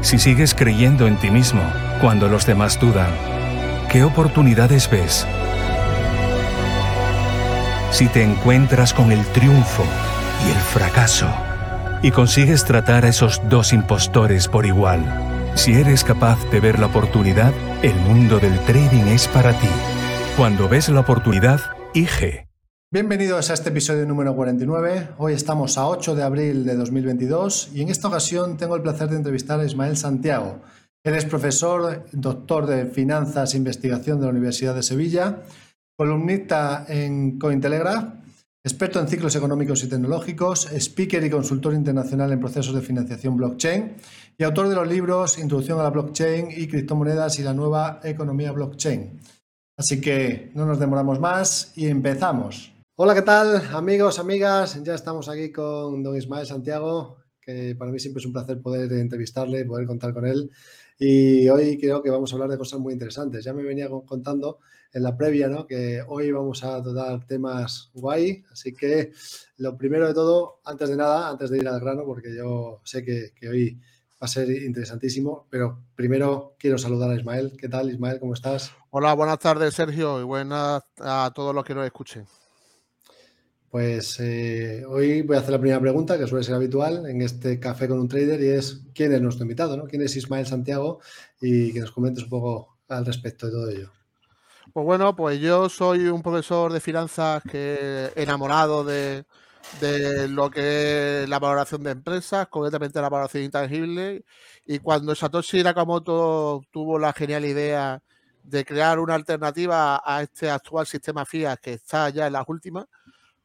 si sigues creyendo en ti mismo cuando los demás dudan, ¿qué oportunidades ves? Si te encuentras con el triunfo y el fracaso y consigues tratar a esos dos impostores por igual, si eres capaz de ver la oportunidad, el mundo del trading es para ti. Cuando ves la oportunidad, IG. Bienvenidos a este episodio número 49. Hoy estamos a 8 de abril de 2022 y en esta ocasión tengo el placer de entrevistar a Ismael Santiago. Él es profesor, doctor de Finanzas e Investigación de la Universidad de Sevilla, columnista en Cointelegraph, experto en ciclos económicos y tecnológicos, speaker y consultor internacional en procesos de financiación blockchain y autor de los libros Introducción a la blockchain y criptomonedas y la nueva economía blockchain. Así que no nos demoramos más y empezamos. Hola, ¿qué tal amigos, amigas? Ya estamos aquí con don Ismael Santiago, que para mí siempre es un placer poder entrevistarle, poder contar con él. Y hoy creo que vamos a hablar de cosas muy interesantes. Ya me venía contando en la previa, ¿no? Que hoy vamos a tratar temas guay. Así que lo primero de todo, antes de nada, antes de ir al grano, porque yo sé que, que hoy va a ser interesantísimo, pero primero quiero saludar a Ismael. ¿Qué tal, Ismael? ¿Cómo estás? Hola, buenas tardes, Sergio, y buenas a todos los que nos escuchen. Pues eh, hoy voy a hacer la primera pregunta, que suele ser habitual en este café con un trader, y es ¿quién es nuestro invitado? ¿no? ¿Quién es Ismael Santiago? Y que nos comentes un poco al respecto de todo ello. Pues bueno, pues yo soy un profesor de finanzas que enamorado de, de lo que es la valoración de empresas, concretamente la valoración intangible. Y cuando Satoshi Nakamoto tuvo la genial idea de crear una alternativa a este actual sistema FIAT que está ya en las últimas,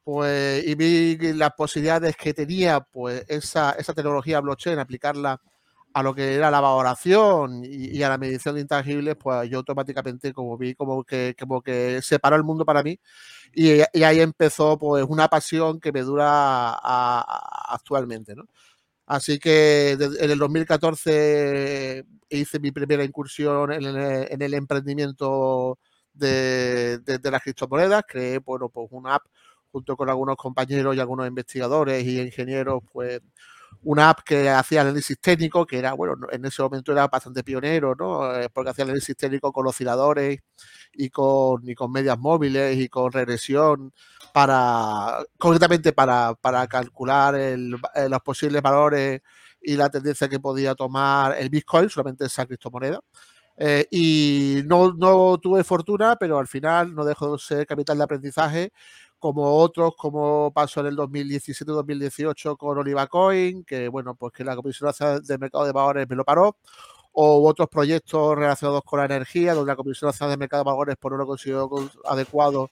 pues, y vi las posibilidades que tenía pues esa, esa tecnología blockchain, aplicarla a lo que era la valoración y, a la medición de intangibles, pues yo automáticamente como vi como que, como que separó el mundo para mí y, ahí empezó pues una pasión que me dura actualmente, ¿no? Así que en el 2014 hice mi primera incursión en el, emprendimiento de, de, las criptomonedas, creé bueno, pues una app junto con algunos compañeros y algunos investigadores y ingenieros, pues una app que hacía análisis técnico, que era, bueno, en ese momento era bastante pionero, ¿no? Eh, porque hacía análisis técnico con osciladores y con, y con medias móviles y con regresión para, concretamente para, para calcular el, eh, los posibles valores y la tendencia que podía tomar el Bitcoin, solamente esa criptomoneda. Eh, y no, no tuve fortuna, pero al final no dejó de ser capital de aprendizaje como otros, como pasó en el 2017-2018 con Oliva Coin, que bueno, pues que la Comisión de Mercado de Valores me lo paró, o otros proyectos relacionados con la energía, donde la Comisión de Mercado de Valores por pues, no lo consideró adecuado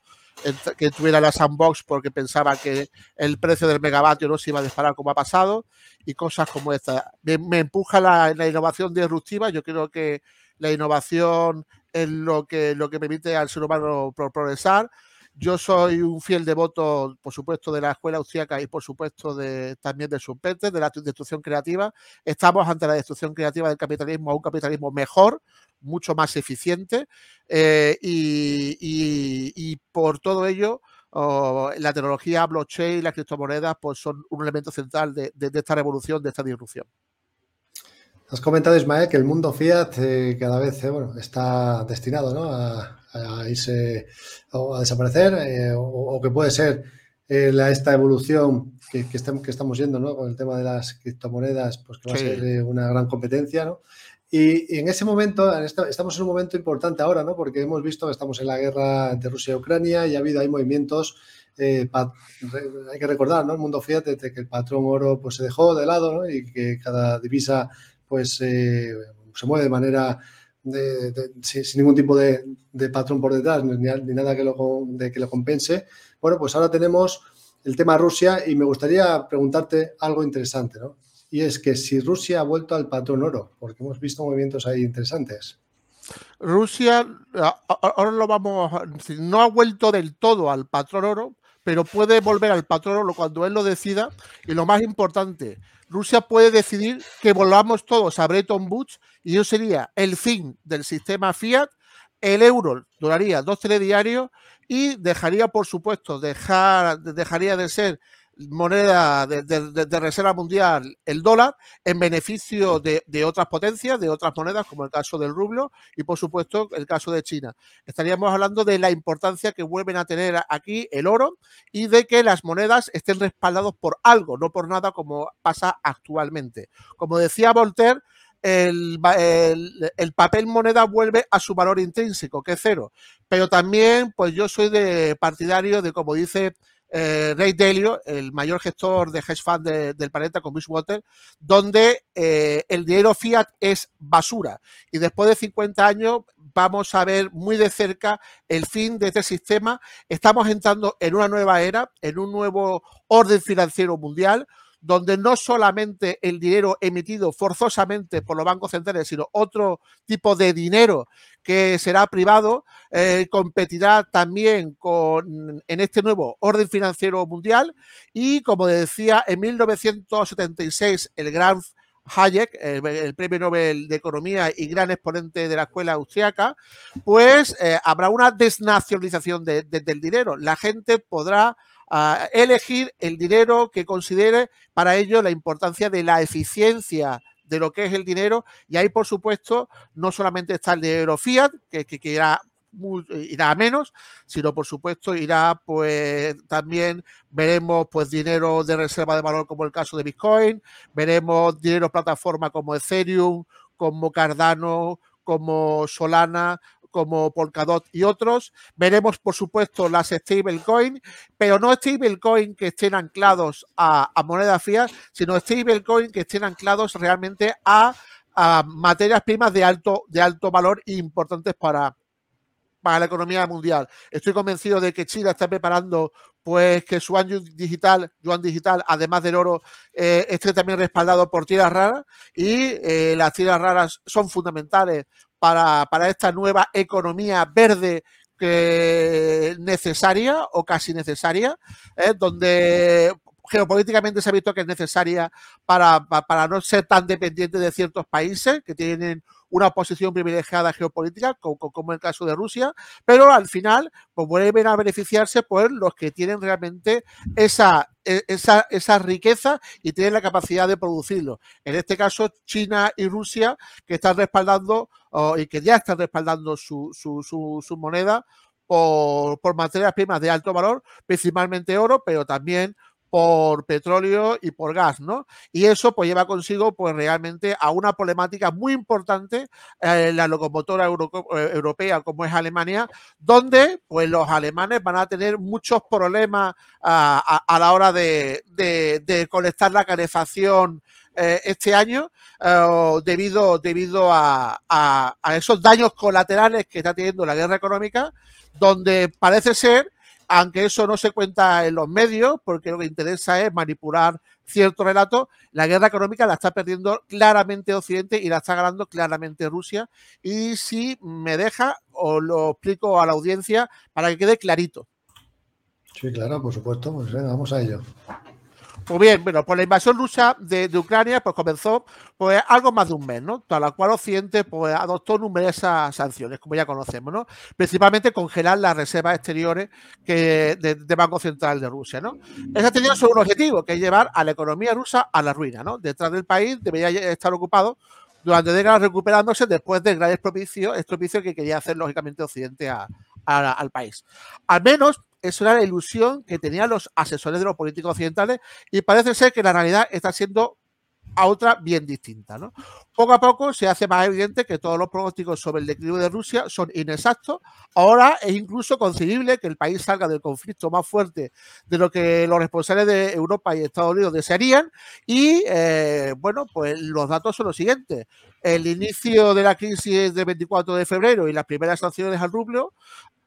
que tuviera la sandbox porque pensaba que el precio del megavatio no se iba a disparar como ha pasado y cosas como esta. Me, empuja la, la, innovación disruptiva. Yo creo que la innovación es lo que, lo que permite al ser humano progresar. Yo soy un fiel devoto, por supuesto, de la escuela austríaca y, por supuesto, de, también del Schumpeter, de la destrucción creativa. Estamos ante la destrucción creativa del capitalismo a un capitalismo mejor, mucho más eficiente eh, y, por todo ello la tecnología blockchain y las criptomonedas pues, son un elemento central de, esta revolución, de esta disrupción. Has comentado, Ismael, que el mundo fiat eh, cada vez eh, está destinado ¿no? a, a irse o a desaparecer eh, o, que puede ser eh, esta evolución que, que, estamos yendo ¿no? con el tema de las criptomonedas, pues que va a ser eh, una gran competencia. ¿no? Y, en ese momento, estamos en un momento importante ahora, ¿no? porque hemos visto que estamos en la guerra entre Rusia y Ucrania y ha habido ahí movimientos eh, hay que recordar, ¿no? El mundo fiat que el patrón oro pues se dejó de lado, Y que cada divisa pues se mueve de manera sin, ningún tipo de, patrón por detrás ni, nada que lo, de que lo compense. Bueno, pues ahora tenemos el tema Rusia y me gustaría preguntarte algo interesante, ¿no? Y es que si Rusia ha vuelto al patrón oro, porque hemos visto movimientos ahí interesantes. Rusia, ahora lo vamos, no ha vuelto del todo al patrón oro, pero puede volver al patrón oro cuando él lo decida. Y lo más importante, Rusia puede decidir que volvamos todos a Bretton Woods y eso sería el fin del sistema fiat. El euro duraría dos telediarios y dejaría, por supuesto, dejar, dejaría de ser moneda de, reserva mundial el dólar en beneficio de, otras potencias, de otras monedas, como el caso del rublo y, por supuesto, el caso de China. Estaríamos hablando de la importancia que vuelven a tener aquí el oro y de que las monedas estén respaldados por algo, no por nada como pasa actualmente. Como decía Voltaire, el, el, papel moneda vuelve a su valor intrínseco, que es cero. Pero también, pues yo soy de partidario de, como dice eh, Ray Dalio, el mayor gestor de hedge fund del planeta con Water, donde eh, el dinero fiat es basura. Y después de 50 años vamos a ver muy de cerca el fin de este sistema. Estamos entrando en una nueva era, en un nuevo orden financiero mundial, donde no solamente el dinero emitido forzosamente por los bancos centrales, sino otro tipo de dinero que será privado, eh, competirá también con, en este nuevo orden financiero mundial y, como decía, en 1976 el gran Hayek, el, premio Nobel de Economía y gran exponente de la escuela austriaca, pues eh, habrá una desnacionalización del dinero. La gente podrá a elegir el dinero que considere para ello la importancia de la eficiencia de lo que es el dinero. Y ahí por supuesto no solamente está el dinero fiat que, que, irá irá a menos, sino por supuesto irá pues también veremos pues dinero de reserva de valor como el caso de Bitcoin, veremos dinero plataforma como Ethereum, como Cardano, como Solana como Polkadot y otros. Veremos, por supuesto, las stablecoin, pero no stablecoin que estén anclados a, moneda fiat, sino stablecoin que estén anclados realmente a, materias primas de alto, de alto valor e importantes para, para la economía mundial. Estoy convencido de que China está preparando pues que su yuan digital, yuan digital, además del oro, eh, esté también respaldado por tierras raras y eh, las tierras raras son fundamentales para, para esta nueva economía verde que necesaria o casi necesaria, ¿eh? donde geopolíticamente se ha visto que es necesaria para, para, no ser tan dependiente de ciertos países que tienen una posición privilegiada geopolítica, como, como el caso de Rusia, pero al final pues vuelven a beneficiarse pues, los que tienen realmente esa, e, esa, esa riqueza y tienen la capacidad de producirlo. En este caso, China y Rusia, que están respaldando y que ya están respaldando su, su, su, su moneda por, por, materias primas de alto valor, principalmente oro, pero también por petróleo y por gas, ¿no? Y eso pues lleva consigo pues realmente a una problemática muy importante en la locomotora eh, europea como es Alemania, donde pues los alemanes van a tener muchos problemas a, la hora de, de, conectar la calefacción eh, este año eh, debido, debido a, a esos daños colaterales que está teniendo la guerra económica, donde parece ser aunque eso no se cuenta en los medios, porque lo que interesa es manipular cierto relato, la guerra económica la está perdiendo claramente Occidente y la está ganando claramente Rusia. Y si me deja, os lo explico a la audiencia para que quede clarito. Sí, claro, por supuesto. Pues vamos a ello. Pues bien, bueno, pues la invasión rusa de, Ucrania pues comenzó pues algo más de un mes, ¿no? Tras la cual Occidente pues adoptó numerosas sanciones, como ya conocemos, ¿no? Principalmente congelar las reservas exteriores que de, Banco Central de Rusia, ¿no? Esas tenían solo un objetivo, que es llevar a la economía rusa a la ruina, ¿no? Detrás del país debería estar ocupado durante décadas recuperándose después del gran estropicio, estropicio que quería hacer lógicamente Occidente al país. Al menos eso era la ilusión que tenían los asesores de los políticos occidentales y parece ser que la realidad está siendo a otra bien distinta. ¿no? Poco a poco se hace más evidente que todos los pronósticos sobre el declive de Rusia son inexactos. Ahora es incluso concebible que el país salga del conflicto más fuerte de lo que los responsables de Europa y Estados Unidos desearían. Y eh, bueno, pues los datos son los siguientes. El inicio de la crisis del 24 de febrero y las primeras sanciones al rublo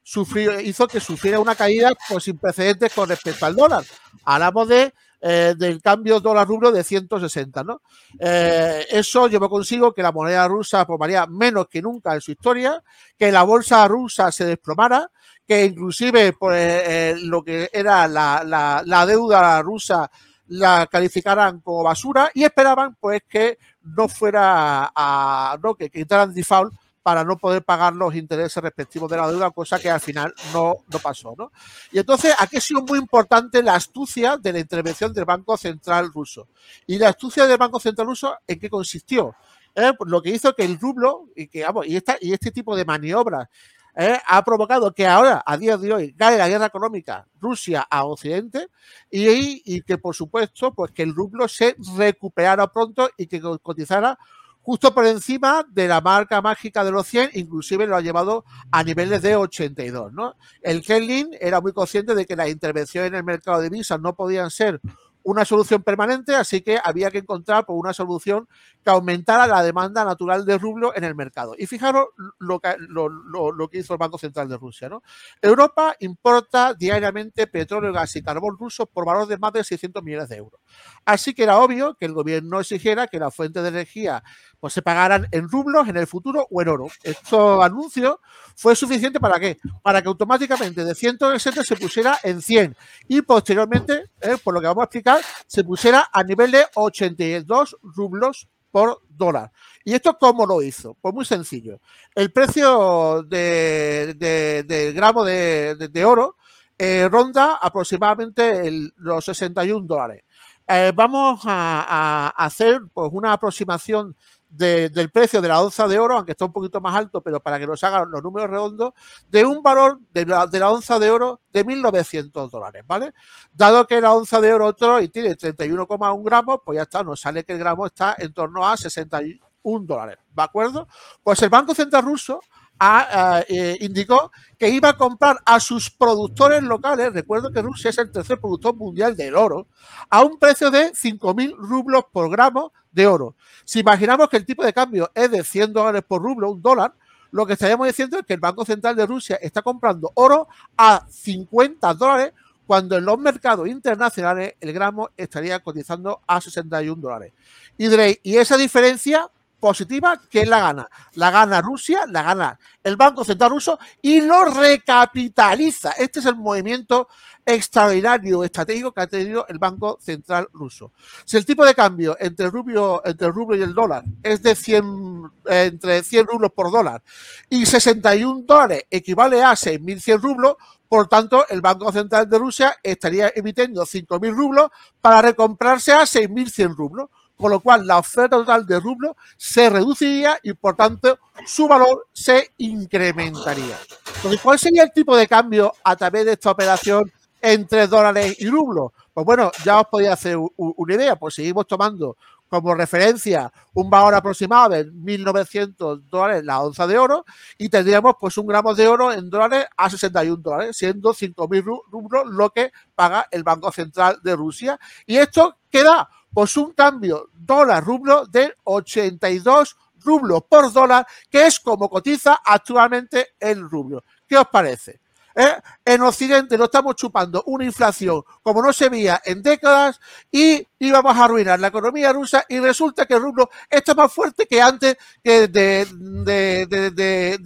sufrió, hizo que sufriera una caída pues, sin precedentes con respecto al dólar. Hablamos de eh, del cambio dólar-rublo de 160. ¿no? Eh, eso llevó consigo que la moneda rusa formaría menos que nunca en su historia, que la bolsa rusa se desplomara, que inclusive pues, eh, lo que era la, la, deuda rusa la calificaran como basura y esperaban pues que no fuera a, no que, entraran default para no poder pagar los intereses respectivos de la deuda, cosa que al final no, no pasó. ¿no? Y entonces aquí ha sido muy importante la astucia de la intervención del Banco Central ruso. Y la astucia del Banco Central ruso, ¿en qué consistió? Eh, pues lo que hizo que el rublo y, que, vamos, y, esta, y este tipo de maniobras eh, ha provocado que ahora, a día de hoy, cae la guerra económica Rusia a Occidente y, y que, por supuesto, pues que el rublo se recuperara pronto y que cotizara justo por encima de la marca mágica de los 100, inclusive lo ha llevado a niveles de 82. ¿no? El Kremlin era muy consciente de que las intervenciones en el mercado de divisas no podían ser una solución permanente, así que había que encontrar por una solución que aumentara la demanda natural de rublo en el mercado. Y fijaros lo que, hizo el Banco Central de Rusia. ¿no? Europa importa diariamente petróleo, gas y carbón ruso por valor de más de 600 millones de euros. Así que era obvio que el gobierno exigiera que las fuentes de energía pues, se pagaran en rublos en el futuro o en oro. Esto anuncio fue suficiente para qué? Para que automáticamente de 160 se pusiera en 100 y posteriormente, eh, por lo que vamos a explicar, se pusiera a nivel de 82 rublos por dólar. ¿Y esto cómo lo hizo? Pues muy sencillo. El precio del gramo de, oro eh, ronda aproximadamente los 61 dólares. Eh, vamos a, a, hacer pues, una aproximación del precio de la onza de oro, aunque está un poquito más alto, pero para que nos hagan los números redondos, de un valor de la, de la onza de oro de 1.900 dólares, ¿vale? Dado que la onza de oro y tiene 31,1 gramos, pues ya está, nos sale que el gramo está en torno a 61 dólares, ¿de acuerdo? Pues el Banco Central Ruso eh, indicó que iba a comprar a sus productores locales, recuerdo que Rusia es el tercer productor mundial del oro, a un precio de 5.000 rublos por gramo de oro. Si imaginamos que el tipo de cambio es de 100 dólares por rublo, un dólar, lo que estaríamos diciendo es que el Banco Central de Rusia está comprando oro a 50 dólares cuando en los mercados internacionales el gramo estaría cotizando a 61 dólares. Y diréis, ¿y esa diferencia positiva, ¿quién la gana? La gana Rusia, la gana el Banco Central Ruso y lo recapitaliza. Este es el movimiento extraordinario estratégico que ha tenido el Banco Central Ruso. Si el tipo de cambio entre el rublo, entre el rublo y el dólar es de 100, entre 100 rublos por dólar y 61 dólares equivale a 6.100 rublos, por tanto, el Banco Central de Rusia estaría emitiendo 5.000 rublos para recomprarse a 6.100 rublos con lo cual la oferta total de rublo se reduciría y por tanto su valor se incrementaría. Entonces, ¿cuál sería el tipo de cambio a través de esta operación entre dólares y rublos? Pues bueno, ya os podía hacer una idea, pues seguimos tomando como referencia un valor aproximado de 1.900 dólares la onza de oro y tendríamos pues un gramo de oro en dólares a 61 dólares, siendo 5.000 rublos lo que paga el Banco Central de Rusia. Y esto queda pues un cambio dólar-rublo de 82 rublos por dólar, que es como cotiza actualmente el rublo. ¿Qué os parece? ¿Eh? En Occidente lo estamos chupando una inflación como no se veía en décadas y íbamos a arruinar la economía rusa y resulta que el rublo está más fuerte que antes de, de,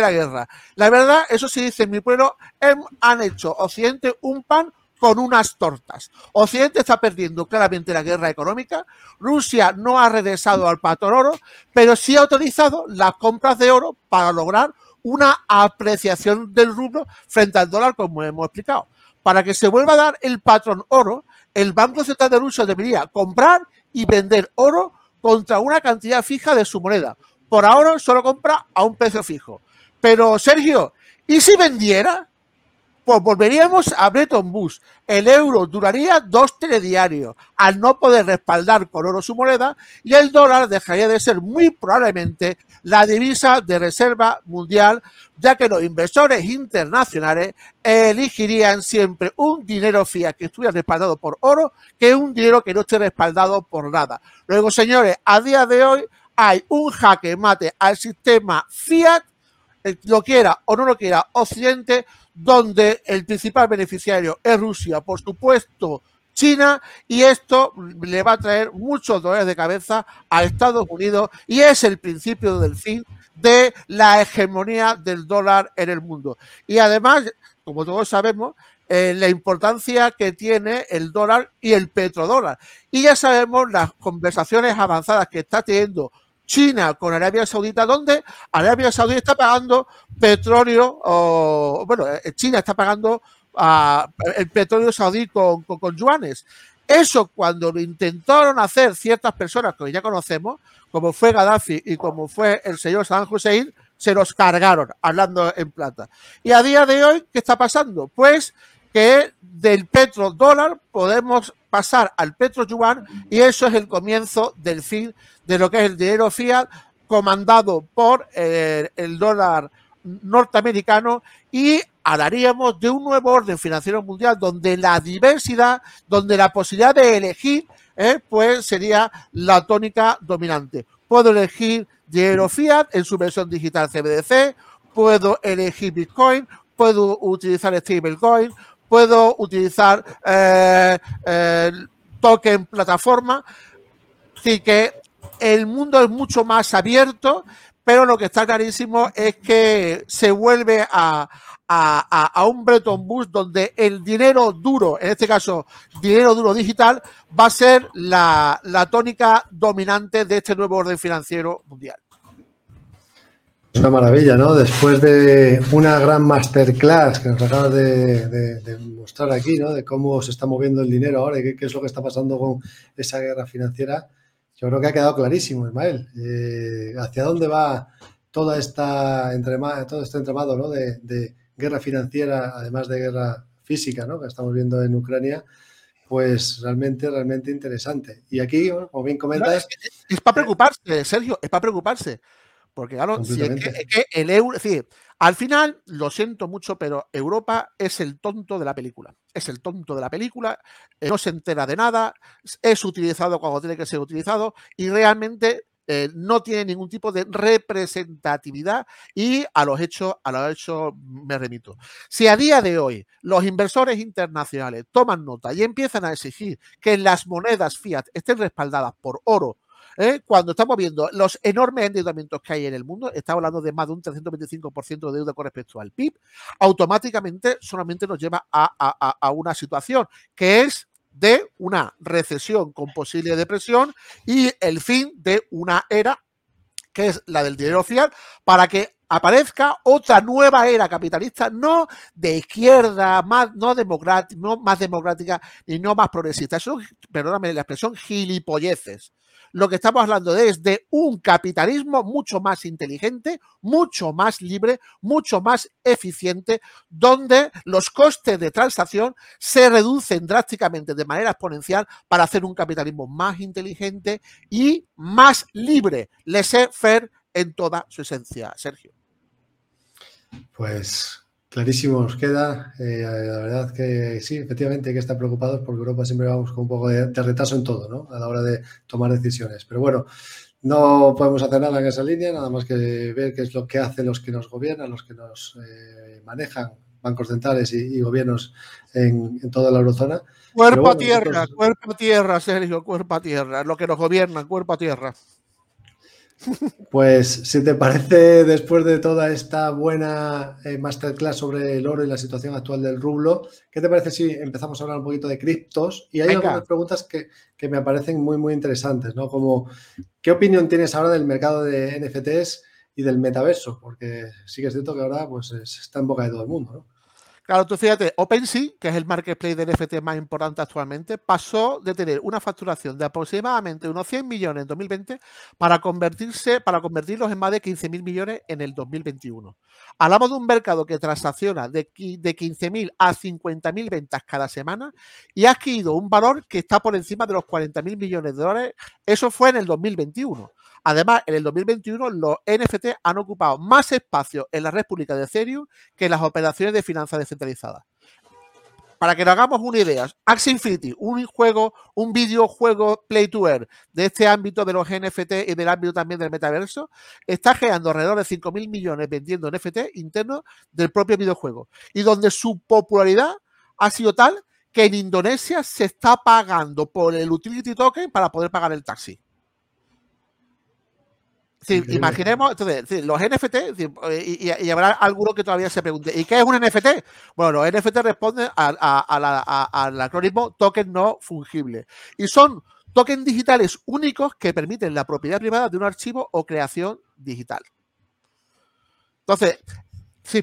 la guerra. La verdad, eso sí dice mi pueblo, han hecho Occidente un pan con unas tortas. Occidente está perdiendo claramente la guerra económica. Rusia no ha regresado al patrón oro, pero sí ha autorizado las compras de oro para lograr una apreciación del rublo frente al dólar, como hemos explicado. Para que se vuelva a dar el patrón oro, el Banco Central de Rusia debería comprar y vender oro contra una cantidad fija de su moneda. Por ahora solo compra a un precio fijo. Pero, Sergio, ¿y si vendiera? Pues volveríamos a Bretton Woods. El euro duraría dos telediarios al no poder respaldar con oro su moneda y el dólar dejaría de ser muy probablemente la divisa de reserva mundial, ya que los inversores internacionales elegirían siempre un dinero fiat que estuviera respaldado por oro que un dinero que no esté respaldado por nada. Luego, señores, a día de hoy hay un jaque mate al sistema fiat, lo quiera o no lo quiera Occidente, donde el principal beneficiario es Rusia, por supuesto China, y esto le va a traer muchos dolores de cabeza a Estados Unidos y es el principio del fin de la hegemonía del dólar en el mundo. Y además, como todos sabemos, eh, la importancia que tiene el dólar y el petrodólar. Y ya sabemos las conversaciones avanzadas que está teniendo China con Arabia Saudita, donde Arabia Saudita está pagando petróleo, o, bueno, eh, China está pagando uh, el petróleo saudí con, con, yuanes. Eso cuando lo intentaron hacer ciertas personas que ya conocemos, como fue Gaddafi y como fue el señor Saddam Hussein, se los cargaron, hablando en plata. Y a día de hoy, ¿qué está pasando? Pues que del petrodólar podemos pasar al petro-yuan y eso es el comienzo del fin de lo que es el dinero fiat comandado por eh, el dólar norteamericano y hablaríamos de un nuevo orden financiero mundial donde la diversidad, donde la posibilidad de elegir, eh, pues sería la tónica dominante. Puedo elegir dinero fiat en su versión digital CBDC, puedo elegir Bitcoin, puedo utilizar stablecoin, puedo utilizar eh, token plataforma. Así que el mundo es mucho más abierto, pero lo que está clarísimo es que se vuelve a, un Bretton Woods donde el dinero duro, en este caso dinero duro digital, va a ser la, tónica dominante de este nuevo orden financiero mundial. Es una maravilla, ¿no? Después de una gran masterclass que nos acabas de, mostrar aquí, ¿no? De cómo se está moviendo el dinero ahora y qué es lo que está pasando con esa guerra financiera yo creo que ha quedado clarísimo, Ismael. Eh, ¿Hacia dónde va toda esta todo este entramado ¿no? de, guerra financiera, además de guerra física, ¿no? que estamos viendo en Ucrania? Pues realmente, realmente interesante. Y aquí, como bien comentas... es, para preocuparse, Sergio, es para preocuparse. Porque claro, si es, que, el euro, es decir, al final, lo siento mucho, pero Europa es el tonto de la película. Es el tonto de la película, eh, no se entera de nada, es utilizado cuando tiene que ser utilizado y realmente eh, no tiene ningún tipo de representatividad y a los hechos, a los hechos me remito. Si a día de hoy los inversores internacionales toman nota y empiezan a exigir que las monedas fiat estén respaldadas por oro, ¿eh? cuando estamos viendo los enormes endeudamientos que hay en el mundo, estamos hablando de más de un 325% de deuda con respecto al PIB, automáticamente solamente nos lleva a, una situación que es de una recesión con posible depresión y el fin de una era que es la del dinero fiat, para que aparezca otra nueva era capitalista, no de izquierda, más, no, democrática, no más democrática y no más progresista. Eso, perdóname la expresión, gilipolleces lo que estamos hablando es de un capitalismo mucho más inteligente, mucho más libre, mucho más eficiente, donde los costes de transacción se reducen drásticamente de manera exponencial para hacer un capitalismo más inteligente y más libre. Laissez-faire en toda su esencia, Sergio. Pues Clarísimo nos queda. Eh, la verdad que sí, efectivamente hay que estar preocupados porque Europa siempre vamos con un poco de, retraso en todo, ¿no? A la hora de tomar decisiones. Pero bueno, no podemos hacer nada en esa línea, nada más que ver qué es lo que hacen los que nos gobiernan, los que nos eh, manejan, bancos centrales y, gobiernos en, toda la eurozona. Cuerpo a tierra, cuerpo a tierra, Sergio, cuerpo a tierra, lo que nos gobiernan, cuerpo a tierra. Pues si te parece, después de toda esta buena eh, masterclass sobre el oro y la situación actual del rublo, ¿qué te parece si empezamos a hablar un poquito de criptos? Y hay algunas preguntas que, me parecen muy, muy interesantes, ¿no? Como, ¿qué opinión tienes ahora del mercado de NFTs y del metaverso? Porque sí que es cierto que ahora pues, está en boca de todo el mundo, ¿no? Claro, tú fíjate, OpenSea, que es el marketplace de NFT más importante actualmente, pasó de tener una facturación de aproximadamente unos 100 millones en 2020 para convertirse, para convertirlos en más de 15.000 millones en el 2021. Hablamos de un mercado que transacciona de, de 15.000 a 50.000 ventas cada semana y ha adquirido un valor que está por encima de los 40.000 millones de dólares. Eso fue en el 2021. Además, en el 2021 los NFT han ocupado más espacio en la red pública de Ethereum que en las operaciones de finanzas descentralizadas. Para que nos hagamos una idea, Axie Infinity, un juego, un videojuego play to earn de este ámbito de los NFT y del ámbito también del metaverso, está generando alrededor de 5.000 millones vendiendo NFT internos del propio videojuego. Y donde su popularidad ha sido tal que en Indonesia se está pagando por el utility token para poder pagar el taxi imaginemos, entonces, los NFT, y, habrá alguno que todavía se pregunte, ¿y qué es un NFT? Bueno, los NFT responden al acrónimo token no fungible. Y son tokens digitales únicos que permiten la propiedad privada de un archivo o creación digital. Entonces, sí.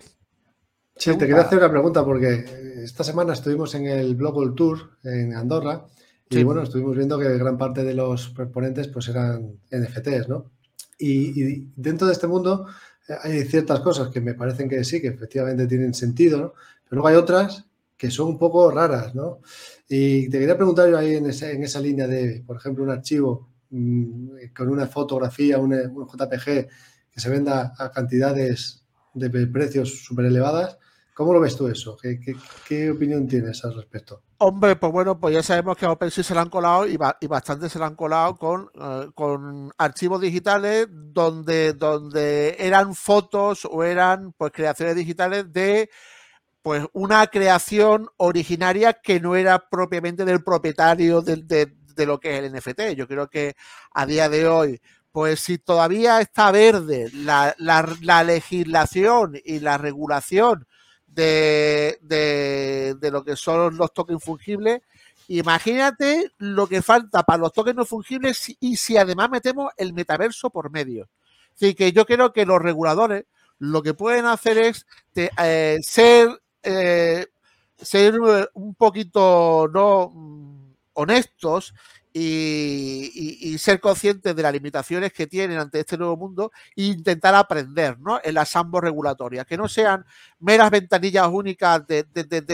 Sí, te quería hacer una pregunta porque esta semana estuvimos en el Global Tour en Andorra y bueno, estuvimos viendo que gran parte de los proponentes pues eran NFTs, ¿no? Y, dentro de este mundo eh, hay ciertas cosas que me parecen que sí, que efectivamente tienen sentido, ¿no? pero luego hay otras que son un poco raras, ¿no? Y te quería preguntar yo ahí en, en esa línea de, por ejemplo, un archivo mm, con una fotografía, un, un, JPG que se venda a cantidades de precios súper elevadas, ¿cómo lo ves tú eso? ¿Qué, opinión tienes al respecto? Hombre, pues bueno, pues ya sabemos que a OpenSea se le han colado y, bastante se le han colado con, eh, con archivos digitales donde, donde eran fotos o eran pues creaciones digitales de pues una creación originaria que no era propiamente del propietario de, lo que es el NFT. Yo creo que a día de hoy, pues si todavía está verde la, la legislación y la regulación de, de, lo que son los tokens fungibles. Imagínate lo que falta para los tokens no fungibles y si además metemos el metaverso por medio. Así que yo creo que los reguladores lo que pueden hacer es eh, ser, eh, ser un poquito no mm, honestos y, ser conscientes de las limitaciones que tienen ante este nuevo mundo e intentar aprender ¿no? en las ambos regulatorias, que no sean meras ventanillas únicas de,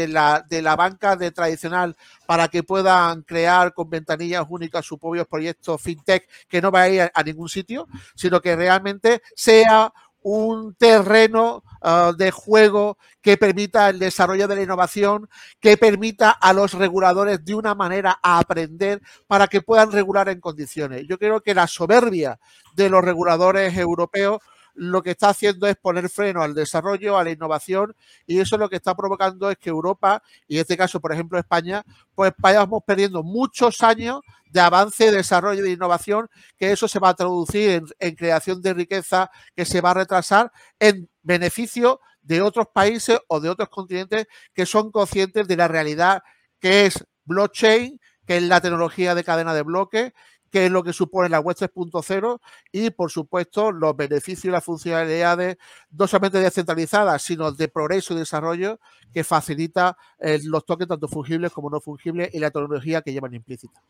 la, de la banca de tradicional para que puedan crear con ventanillas únicas sus propios proyectos fintech que no va a ir a ningún sitio, sino que realmente sea un terreno ah, de juego que permita el desarrollo de la innovación, que permita a los reguladores de una manera a aprender para que puedan regular en condiciones. Yo creo que la soberbia de los reguladores europeos lo que está haciendo es poner freno al desarrollo, a la innovación, y eso lo que está provocando es que Europa, y en este caso, por ejemplo, España, pues vayamos perdiendo muchos años de avance, desarrollo, de innovación, que eso se va a traducir en, creación de riqueza, que se va a retrasar en beneficio de otros países o de otros continentes que son conscientes de la realidad que es blockchain, que es la tecnología de cadena de bloques, qué es lo que supone la web 3.0 y, por supuesto, los beneficios y las funcionalidades no solamente descentralizadas, sino de progreso y desarrollo que facilita eh, los toques tanto fungibles como no fungibles y la tecnología que llevan implícita.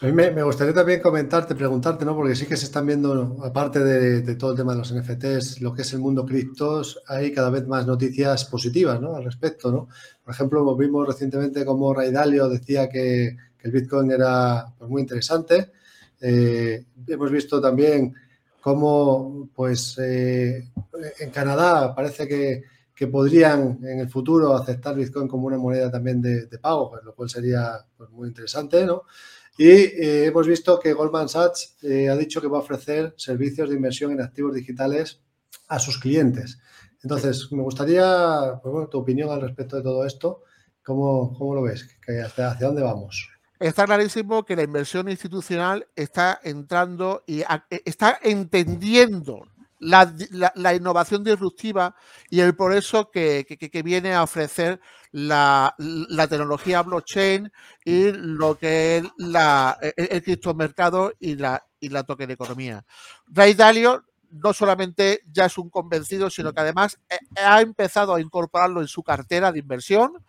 A mí me, gustaría también comentarte, preguntarte, ¿no? Porque sí que se están viendo, aparte de, todo el tema de los NFTs, lo que es el mundo criptos, hay cada vez más noticias positivas, ¿no? Al respecto, ¿no? Por ejemplo, vimos recientemente como Ray Dalio decía que el Bitcoin era pues, muy interesante. Eh, hemos visto también cómo pues, eh, en Canadá parece que, podrían en el futuro aceptar Bitcoin como una moneda también de, pago, pues, lo cual sería pues, muy interesante. ¿no? Y eh, hemos visto que Goldman Sachs ha dicho que va a ofrecer servicios de inversión en activos digitales a sus clientes. Entonces, me gustaría tu opinión al respecto de todo esto. ¿Cómo, cómo lo ves? ¿Hacia dónde vamos? Está clarísimo que la inversión institucional está entrando y e, está entendiendo la, innovación disruptiva y el progreso que, que, viene a ofrecer la, tecnología blockchain y lo que es el, el criptomercado y la, y la token economía. Ray Dalio no solamente ya es un convencido, sino que además eh, ha empezado a incorporarlo en su cartera de inversión,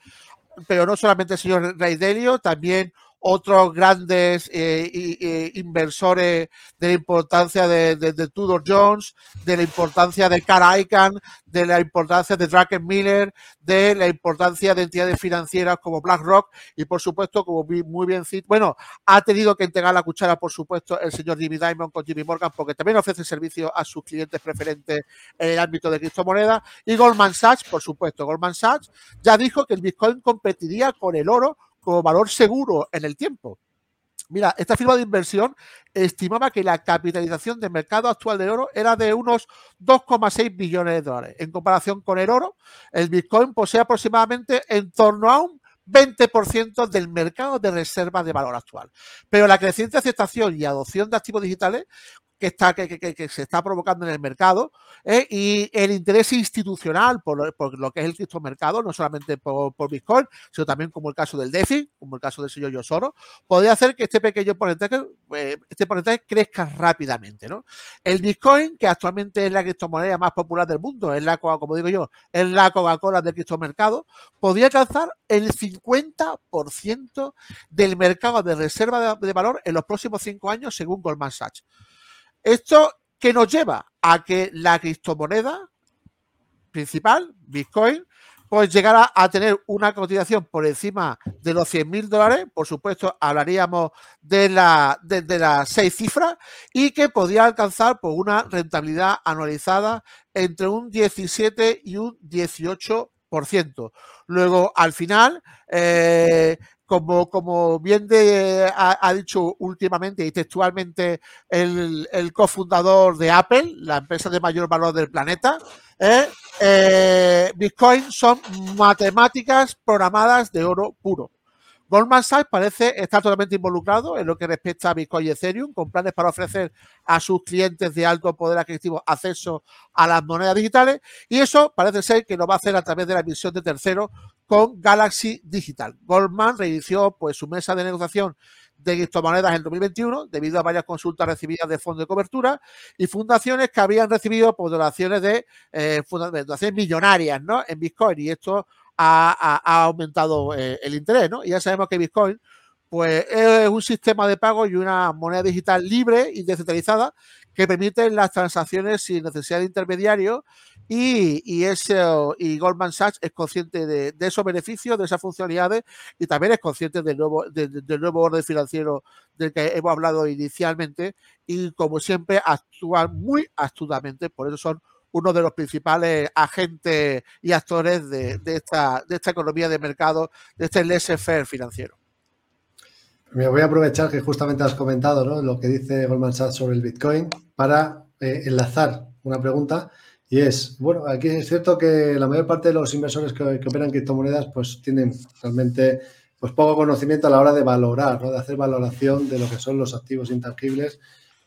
pero no solamente el señor Rey Delio, también otros grandes eh, inversores de la importancia de, Tudor Jones, de la importancia de Cara Icahn, de la importancia de Draken Miller, de la importancia de entidades financieras como BlackRock y por supuesto, como muy bien bueno, ha tenido que entregar la cuchara, por supuesto, el señor Jimmy Dimon con Jimmy Morgan porque también ofrece servicio a sus clientes preferentes en el ámbito de criptomonedas. Y Goldman Sachs, por supuesto, Goldman Sachs ya dijo que el Bitcoin competiría con el oro como valor seguro en el tiempo. Mira, esta firma de inversión estimaba que la capitalización del mercado actual del oro era de unos 2,6 billones de dólares. En comparación con el oro, el Bitcoin posee aproximadamente en torno a un 20% del mercado de reservas de valor actual. Pero la creciente aceptación y adopción de activos digitales que, está, que, se está provocando en el mercado ¿eh? y el interés institucional por, lo que es el criptomercado, no solamente por, Bitcoin, sino también como el caso del DeFi, como el caso del señor Yosoro, podría hacer que este pequeño porcentaje, eh, este porcentaje crezca rápidamente. ¿no? El Bitcoin, que actualmente es la criptomoneda más popular del mundo, es la, como digo yo, es la Coca-Cola del criptomercado, podría alcanzar el 50% del mercado de reserva de valor en los próximos cinco años, según Goldman Sachs. Esto que nos lleva a que la criptomoneda principal, Bitcoin, pues llegará a tener una cotización por encima de los 100 mil dólares, por supuesto hablaríamos de, la, las seis cifras, y que podría alcanzar por una rentabilidad anualizada entre un 17 y un 18%. Luego, al final, eh, como, como bien ha, dicho últimamente y textualmente el, el, cofundador de Apple, la empresa de mayor valor del planeta, ¿eh? Eh, Bitcoin son matemáticas programadas de oro puro. Goldman Sachs parece estar totalmente involucrado en lo que respecta a Bitcoin y Ethereum, con planes para ofrecer a sus clientes de alto poder adquisitivo acceso a las monedas digitales, y eso parece ser que lo va a hacer a través de la emisión de terceros con Galaxy Digital. Goldman reinició pues, su mesa de negociación de criptomonedas en 2021 debido a varias consultas recibidas de fondos de cobertura y fundaciones que habían recibido donaciones de eh, donaciones millonarias ¿no? en Bitcoin y esto ha, aumentado eh, el interés, ¿no? Y ya sabemos que Bitcoin pues es un sistema de pago y una moneda digital libre y descentralizada que permite las transacciones sin necesidad de intermediarios y, y, y Goldman Sachs es consciente de, esos beneficios, de esas funcionalidades y también es consciente del nuevo, del nuevo orden financiero del que hemos hablado inicialmente y como siempre actúan muy astutamente, por eso son uno de los principales agentes y actores de, esta, economía de mercado, de este laissez-faire financiero. Me voy a aprovechar que justamente has comentado lo que dice Goldman Sachs sobre el Bitcoin para eh, enlazar una pregunta y es, bueno, aquí es cierto que la mayor parte de los inversores que, operan criptomonedas pues tienen realmente pues poco conocimiento a la hora de valorar, ¿no? de hacer valoración de lo que son los activos intangibles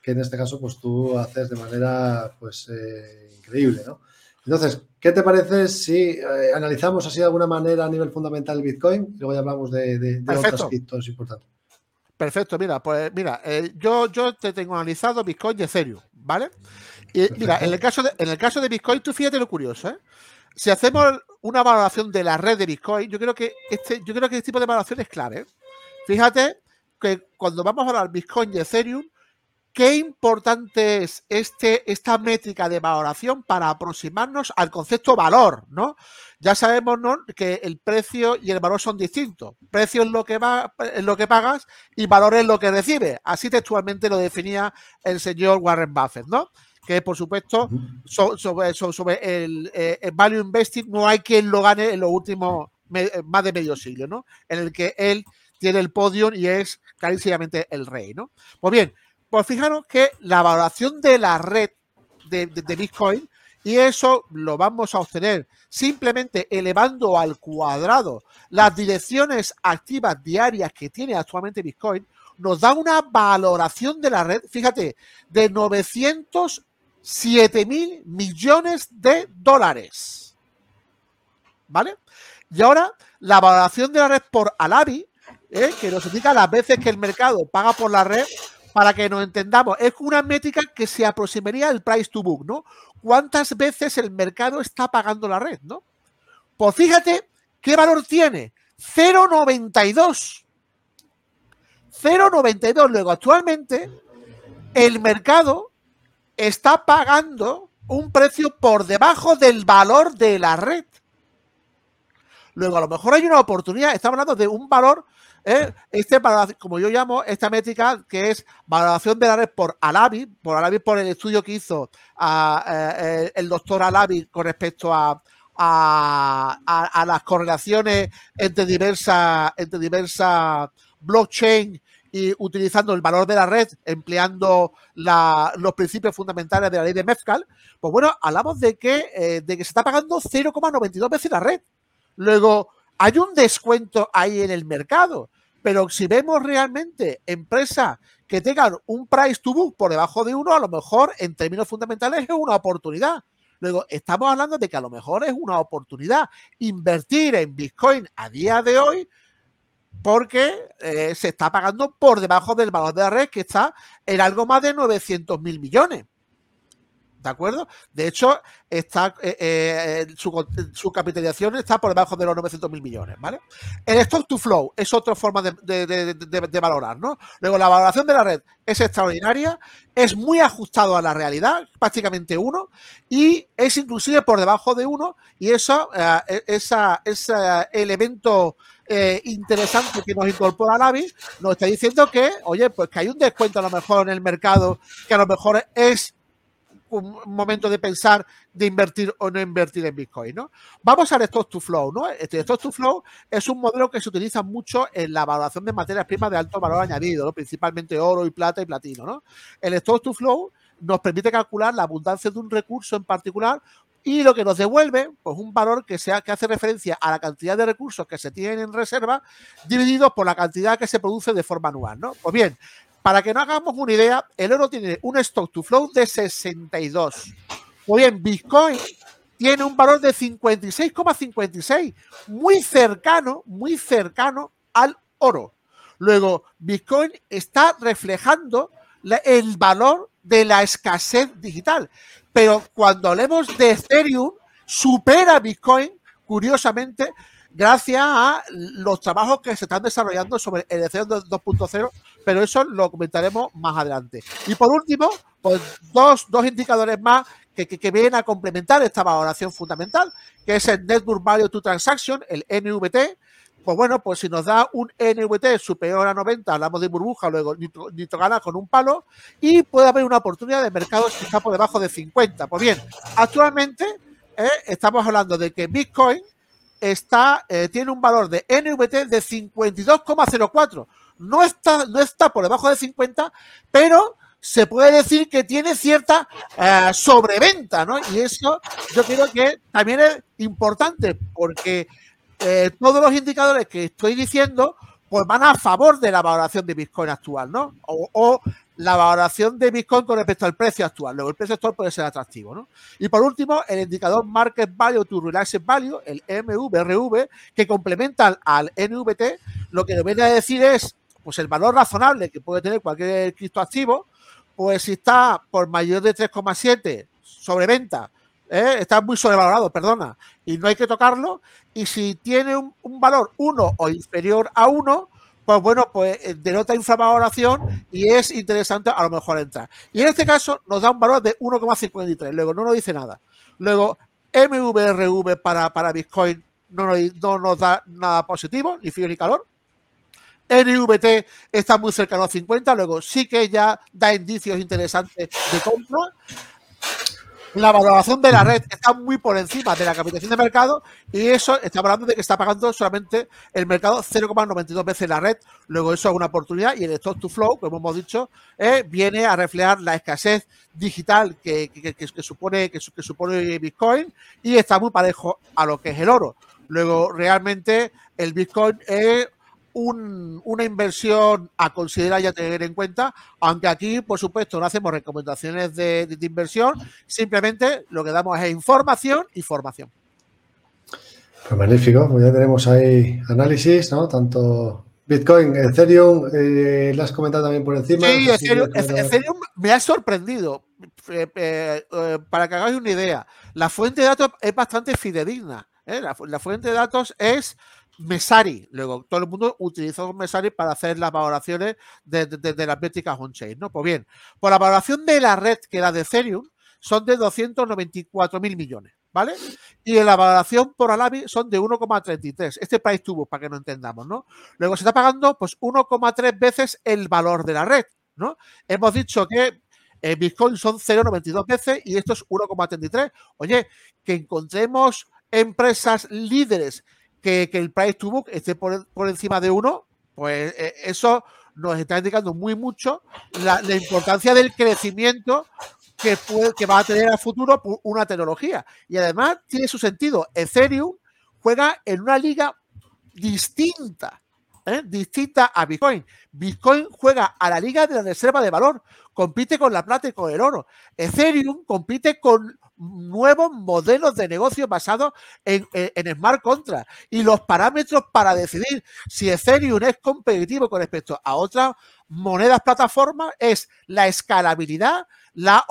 que en este caso pues tú haces de manera pues eh, increíble, ¿no? Entonces, ¿qué te parece si eh, analizamos así de alguna manera a nivel fundamental el Bitcoin y luego ya hablamos de, de, otros criptos importantes? Perfecto, mira, pues mira, eh, yo, yo te tengo analizado Bitcoin y Ethereum, ¿vale? Y mira, en el, caso de, en el caso de Bitcoin, tú fíjate lo curioso, ¿eh? Si hacemos una valoración de la red de Bitcoin, yo creo que este, yo creo que este tipo de valoración es clave. Fíjate que cuando vamos a hablar Bitcoin y Ethereum, Qué importante es este, esta métrica de valoración para aproximarnos al concepto valor, ¿no? Ya sabemos ¿no? que el precio y el valor son distintos. Precio es lo que va, es lo que pagas y valor es lo que recibes. Así textualmente lo definía el señor Warren Buffett, ¿no? Que por supuesto sobre, el, eh, el, value investing no hay quien lo gane en los últimos más de medio siglo, ¿no? En el que él tiene el podio y es clarísimamente el rey, ¿no? Pues bien, pues fijaros que la valoración de la red de, Bitcoin, y eso lo vamos a obtener simplemente elevando al cuadrado las direcciones activas diarias que tiene actualmente Bitcoin, nos da una valoración de la red, fíjate, de 907 mil millones de dólares. ¿Vale? Y ahora la valoración de la red por Alavi, ¿eh? que nos indica las veces que el mercado paga por la red, para que nos entendamos, es una métrica que se aproximaría al price to book, ¿no? ¿Cuántas veces el mercado está pagando la red, ¿no? Pues fíjate qué valor tiene. 0,92. 0,92. Luego, actualmente, el mercado está pagando un precio por debajo del valor de la red. Luego, a lo mejor hay una oportunidad. Estamos hablando de un valor, ¿eh? este como yo llamo esta métrica, que es valoración de la red por Alavi, por Alavi por el estudio que hizo eh, el doctor Alavi con respecto a, a, las correlaciones entre diversas, entre diversas blockchain y utilizando el valor de la red, empleando los principios fundamentales de la ley de Mezcal, pues bueno, hablamos de que, eh, de que se está pagando 0,92 veces la red. Luego, hay un descuento ahí en el mercado, pero si vemos realmente empresas que tengan un price to book por debajo de uno, a lo mejor en términos fundamentales es una oportunidad. Luego, estamos hablando de que a lo mejor es una oportunidad invertir en Bitcoin a día de hoy porque eh, se está pagando por debajo del valor de la red que está en algo más de 900 mil millones. ¿De acuerdo? De hecho, está, eh, eh, su, capitalización está por debajo de los 900 mil millones, ¿vale? El stock to flow es otra forma de, valorar, ¿no? Luego, la valoración de la red es extraordinaria, es muy ajustado a la realidad, prácticamente uno, y es inclusive por debajo de uno, y eso, eh, esa, ese elemento interesante que nos incorpora Navi nos está diciendo que, oye, pues que hay un descuento a lo mejor en el mercado que a lo mejor es un momento de pensar de invertir o no invertir en Bitcoin, ¿no? Vamos al Stock to Flow, ¿no? Este Stock to Flow es un modelo que se utiliza mucho en la valoración de materias primas de alto valor añadido. Principalmente oro y plata y platino, ¿no? El Stock to Flow nos permite calcular la abundancia de un recurso en particular y lo que nos devuelve, pues un valor que, sea, que hace referencia a la cantidad de recursos que se tienen en reserva divididos por la cantidad que se produce de forma anual, ¿no? Pues bien, para que no hagamos una idea, el oro tiene un stock to flow de 62. O bien, Bitcoin tiene un valor de 56,56, muy cercano, muy cercano al oro. Luego, Bitcoin está reflejando el valor de la escasez digital. Pero cuando hablemos de Ethereum, supera Bitcoin, curiosamente, gracias a los trabajos que se están desarrollando sobre el Ethereum 2.0 pero eso lo comentaremos más adelante. Y por último, pues dos, indicadores más que, que, vienen a complementar esta valoración fundamental, que es el Network Value to Transaction, el NVT. Pues bueno, pues si nos da un NVT superior a 90, hablamos de burbuja, luego nitro, gana con un palo, y puede haber una oportunidad de mercado que está por debajo de 50. Pues bien, actualmente eh, estamos hablando de que Bitcoin está, eh, tiene un valor de NVT de 52,04 no está, no está por debajo de 50, pero se puede decir que tiene cierta eh, sobreventa, ¿no? Y eso yo creo que también es importante porque eh, todos los indicadores que estoy diciendo pues van a favor de la valoración de Bitcoin actual, ¿no? O, la valoración de Bitcoin con respecto al precio actual. Luego, el precio actual puede ser atractivo, ¿no? Y por último, el indicador Market Value to Relaxed Value, el MVRV, que complementa al NVT, lo que viene a decir es pues el valor razonable que puede tener cualquier criptoactivo, pues si está por mayor de 3,7 sobre venta, ¿eh? está muy sobrevalorado, perdona, y no hay que tocarlo, y si tiene un, valor 1 o inferior a 1, pues bueno, pues eh, denota infravaloración y es interesante a lo mejor entrar. Y en este caso nos da un valor de 1,53, luego no nos dice nada. Luego, MVRV para, para Bitcoin no nos, no nos da nada positivo, ni frío ni calor. NVT está muy cercano a 50, luego sí que ya da indicios interesantes de compra. La valoración de la red está muy por encima de la capitalización de mercado y eso está hablando de que está pagando solamente el mercado 0,92 veces la red. Luego eso es una oportunidad y el stock to flow, como hemos dicho, eh, viene a reflejar la escasez digital que, supone, que, que supone Bitcoin y está muy parejo a lo que es el oro. Luego realmente el Bitcoin es una inversión a considerar y a tener en cuenta, aunque aquí, por supuesto, no hacemos recomendaciones de, inversión, simplemente lo que damos es información y formación. Pues magnífico, pues ya tenemos ahí análisis, ¿no? Tanto Bitcoin, Ethereum, eh, lo has comentado también por encima. Sí, Ethereum, me ha sorprendido. Eh, eh, para que hagáis una idea, la fuente de datos es bastante fidedigna. La, fuente de datos es Mesari. Luego, todo el mundo utilizó Mesari para hacer las valoraciones de, las métricas on-chain. ¿no? Pues bien, por la valoración de la red que era de Ethereum, son de 294 mil millones. ¿vale? Y la valoración por Alavi son de 1,33. Este price tuvo, para que no entendamos, ¿no? Luego se está pagando pues 1,3 veces el valor de la red, ¿no? Hemos dicho que eh, Bitcoin son 0,92 veces y esto es 1,33. Oye, que encontremos empresas líderes que, el price to book esté por, encima de 1, pues eh, eso nos está indicando muy mucho la, la importancia del crecimiento que, que va a tener a futuro una tecnología. Y además tiene su sentido. Ethereum juega en una liga distinta, ¿eh? distinta a Bitcoin. Bitcoin juega a la liga de la reserva de valor, compite con la plata y con el oro. Ethereum compite con nuevos modelos de negocio basados en, en, smart contracts y los parámetros para decidir si Ethereum es competitivo con respecto a otras monedas plataformas es la escalabilidad, la,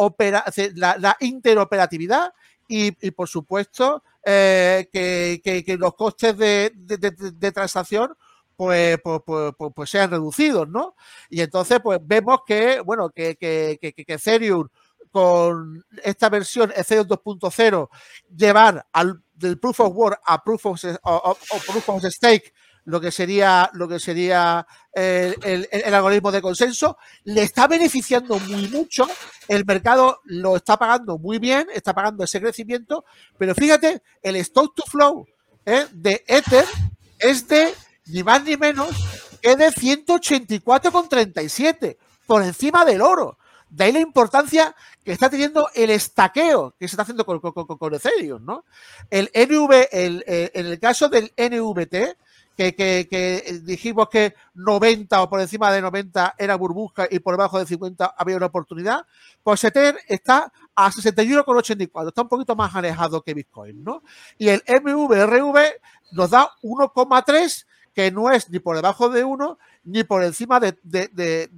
la, interoperatividad y, por supuesto, eh, que, los costes de, transacción pues, pues, pues, pues, sean reducidos, ¿no? Y entonces, pues vemos que, bueno, que, que, Ethereum con esta versión Ethereum 2.0 llevar al del proof of work a proof of, proof of stake lo que sería, lo que sería el, algoritmo de consenso, le está beneficiando muy mucho, el mercado lo está pagando muy bien, está pagando ese crecimiento, pero fíjate, el stock to flow ¿eh? de Ether es de ni más ni menos que de 184,37, por encima del oro. De ahí la importancia que está teniendo el estaqueo que se está haciendo con, con, Ethereum, ¿no? El NV, el, en el caso del NVT, que, dijimos que 90 o por encima de 90 era burbuja y por debajo de 50 había una oportunidad, pues Ether está a 61,84, está un poquito más alejado que Bitcoin, ¿no? Y el MVRV nos da 1,3, que no es ni por debajo de 1 ni por encima de, de, de,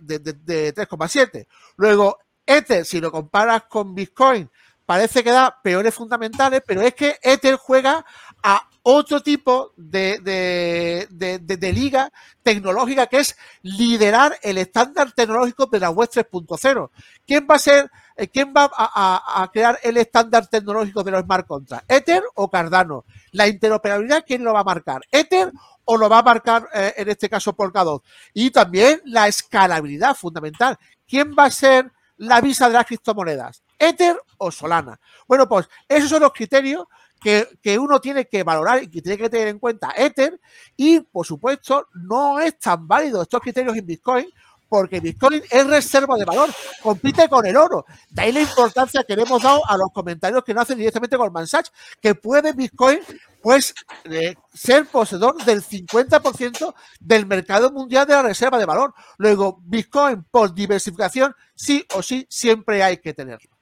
de 3,7. Luego, Ether, si lo comparas con Bitcoin, parece que da peores fundamentales, pero es que Ether juega a otro tipo de, de, liga tecnológica que es liderar el estándar tecnológico de la web 3.0. ¿Quién va a ser, eh, quién va a, crear el estándar tecnológico de los smart contracts? ¿Ether o Cardano? La interoperabilidad, ¿quién lo va a marcar? ¿Ether o lo va a marcar eh, en este caso Polkadot? Y también la escalabilidad fundamental. ¿Quién va a ser la visa de las criptomonedas? ¿Ether o Solana? Bueno, pues esos son los criterios que, uno tiene que valorar y que tiene que tener en cuenta Ether y, por supuesto, no es tan válido estos criterios en Bitcoin porque Bitcoin es reserva de valor, compite con el oro. De ahí la importancia que le hemos dado a los comentarios que no hacen directamente con Sachs, que puede Bitcoin pues eh, ser poseedor del 50% del mercado mundial de la reserva de valor. Luego, Bitcoin por diversificación, sí o sí, siempre hay que tenerlo.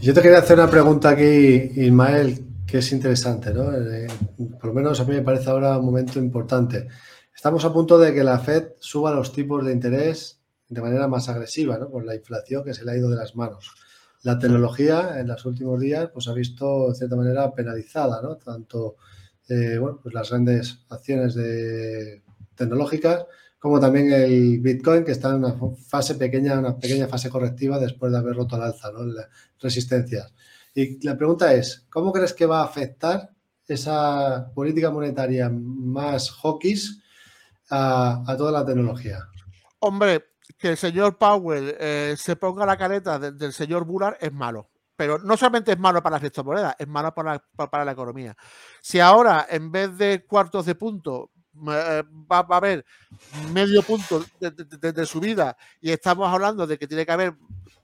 Yo te quería hacer una pregunta aquí, Ismael, que es interesante, ¿no? Eh, por lo menos a mí me parece ahora un momento importante. Estamos a punto de que la Fed suba los tipos de interés de manera más agresiva, ¿no? Por la inflación que se le ha ido de las manos. La tecnología en los últimos días pues ha visto de cierta manera penalizada, ¿no? Tanto eh, bueno, pues las grandes acciones de, tecnológicas como también el Bitcoin, que está en una fase pequeña, una pequeña fase correctiva después de haber roto al alza, ¿no? Las resistencias. Y la pregunta es, ¿cómo crees que va a afectar esa política monetaria más hawkish a, toda la tecnología? Hombre, que el señor Powell eh, se ponga la careta del señor Bullard es malo. Pero no solamente es malo para las criptomonedas, es malo para, para la economía. Si ahora, en vez de cuartos de punto, eh, va, a haber medio punto de, subida y estamos hablando de que tiene que haber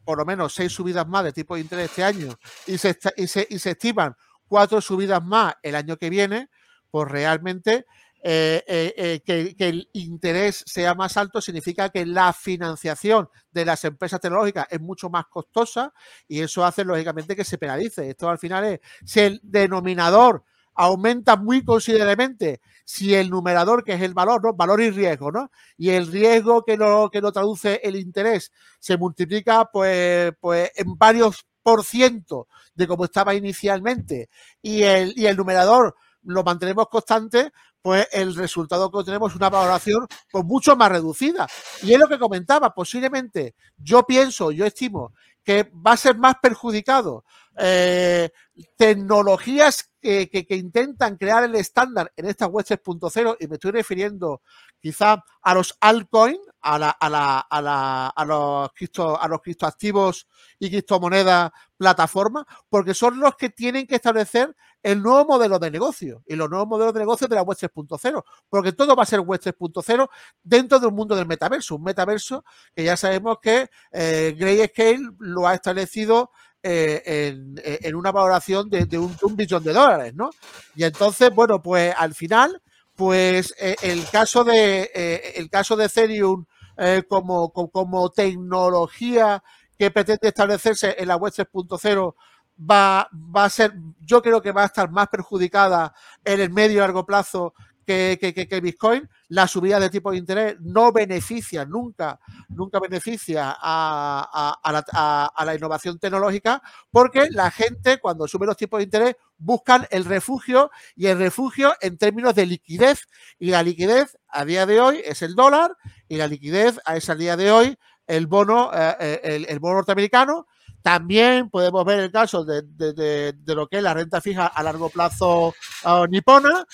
por lo menos seis subidas más de tipo de interés este año y se, y y se estiman cuatro subidas más el año que viene, pues realmente eh, eh, que, que, el interés sea más alto significa que la financiación de las empresas tecnológicas es mucho más costosa y eso hace lógicamente que se penalice. Esto al final es si el denominador aumenta muy considerablemente si el numerador, que es el valor, ¿no? Valor y riesgo, ¿no? Y el riesgo que lo, que lo traduce el interés se multiplica pues, pues en varios por ciento de como estaba inicialmente y el, y el numerador lo mantenemos constante, pues el resultado que obtenemos es una valoración pues mucho más reducida. Y es lo que comentaba, posiblemente yo pienso, yo estimo que va a ser más perjudicado. Eh, tecnologías que, intentan crear el estándar en esta web 3.0 y me estoy refiriendo quizá a los altcoins, a, la, a, la, a, la, a, los cripto, a los criptoactivos y criptomonedas plataforma, porque son los que tienen que establecer el nuevo modelo de negocio y los nuevos modelos de negocio de la web 3.0, porque todo va a ser web 3.0 dentro del mundo del metaverso, un metaverso que ya sabemos que eh, Grayscale lo ha establecido eh, eh, en, una valoración de, un, billón de dólares, ¿no? Y entonces, bueno, pues al final, pues el caso de el caso de Ethereum como, como, tecnología que pretende establecerse en la web 3.0 va, va a ser, yo creo que va a estar más perjudicada en el medio y largo plazo que, que, Bitcoin, la subida de tipo de interés no beneficia, nunca, nunca beneficia a, a, la, innovación tecnológica, porque la gente cuando sube los tipos de interés buscan el refugio y el refugio en términos de liquidez. Y la liquidez a día de hoy es el dólar y la liquidez a día de hoy el bono, eh, eh, el, bono norteamericano. También podemos ver el caso de, lo que es la renta fija a largo plazo uh, nipona,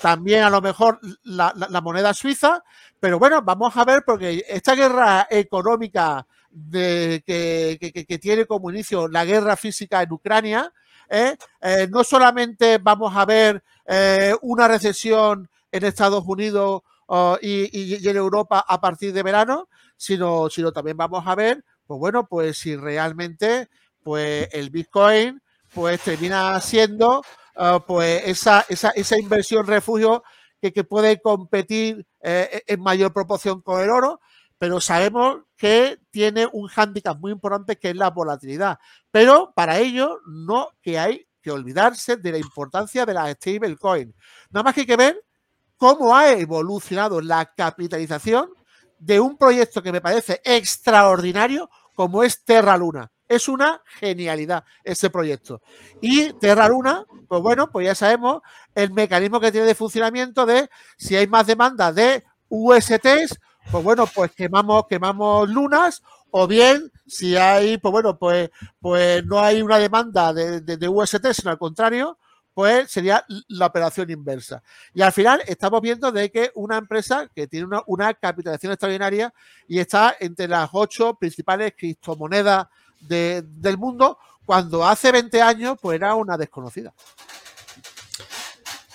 también a lo mejor la, moneda suiza, pero bueno, vamos a ver porque esta guerra económica de, que, tiene como inicio la guerra física en Ucrania, ¿eh? Eh, no solamente vamos a ver eh, una recesión en Estados Unidos oh, y, en Europa a partir de verano, sino, sino también vamos a ver, pues bueno, pues si realmente pues el Bitcoin pues termina siendo Ah, pues esa, esa, esa, inversión refugio que, que puede competir eh, en mayor proporción con el oro, pero sabemos que tiene un hándicap muy importante que es la volatilidad. Pero para ello no que hay que olvidarse de la importancia de las stablecoins. Nada más que hay que ver cómo ha evolucionado la capitalización de un proyecto que me parece extraordinario como es Terra Luna. Es una genialidad ese proyecto. Y Terra Luna, pues bueno, pues ya sabemos el mecanismo que tiene de funcionamiento de si hay más demanda de USTs, pues bueno, pues quemamos, quemamos lunas, o bien si hay, pues bueno, pues, pues no hay una demanda de, de, UST, sino al contrario, pues sería la operación inversa. Y al final estamos viendo de que una empresa que tiene una, capitalización extraordinaria y está entre las ocho principales criptomonedas del mundo, cuando hace 20 años pues era una desconocida.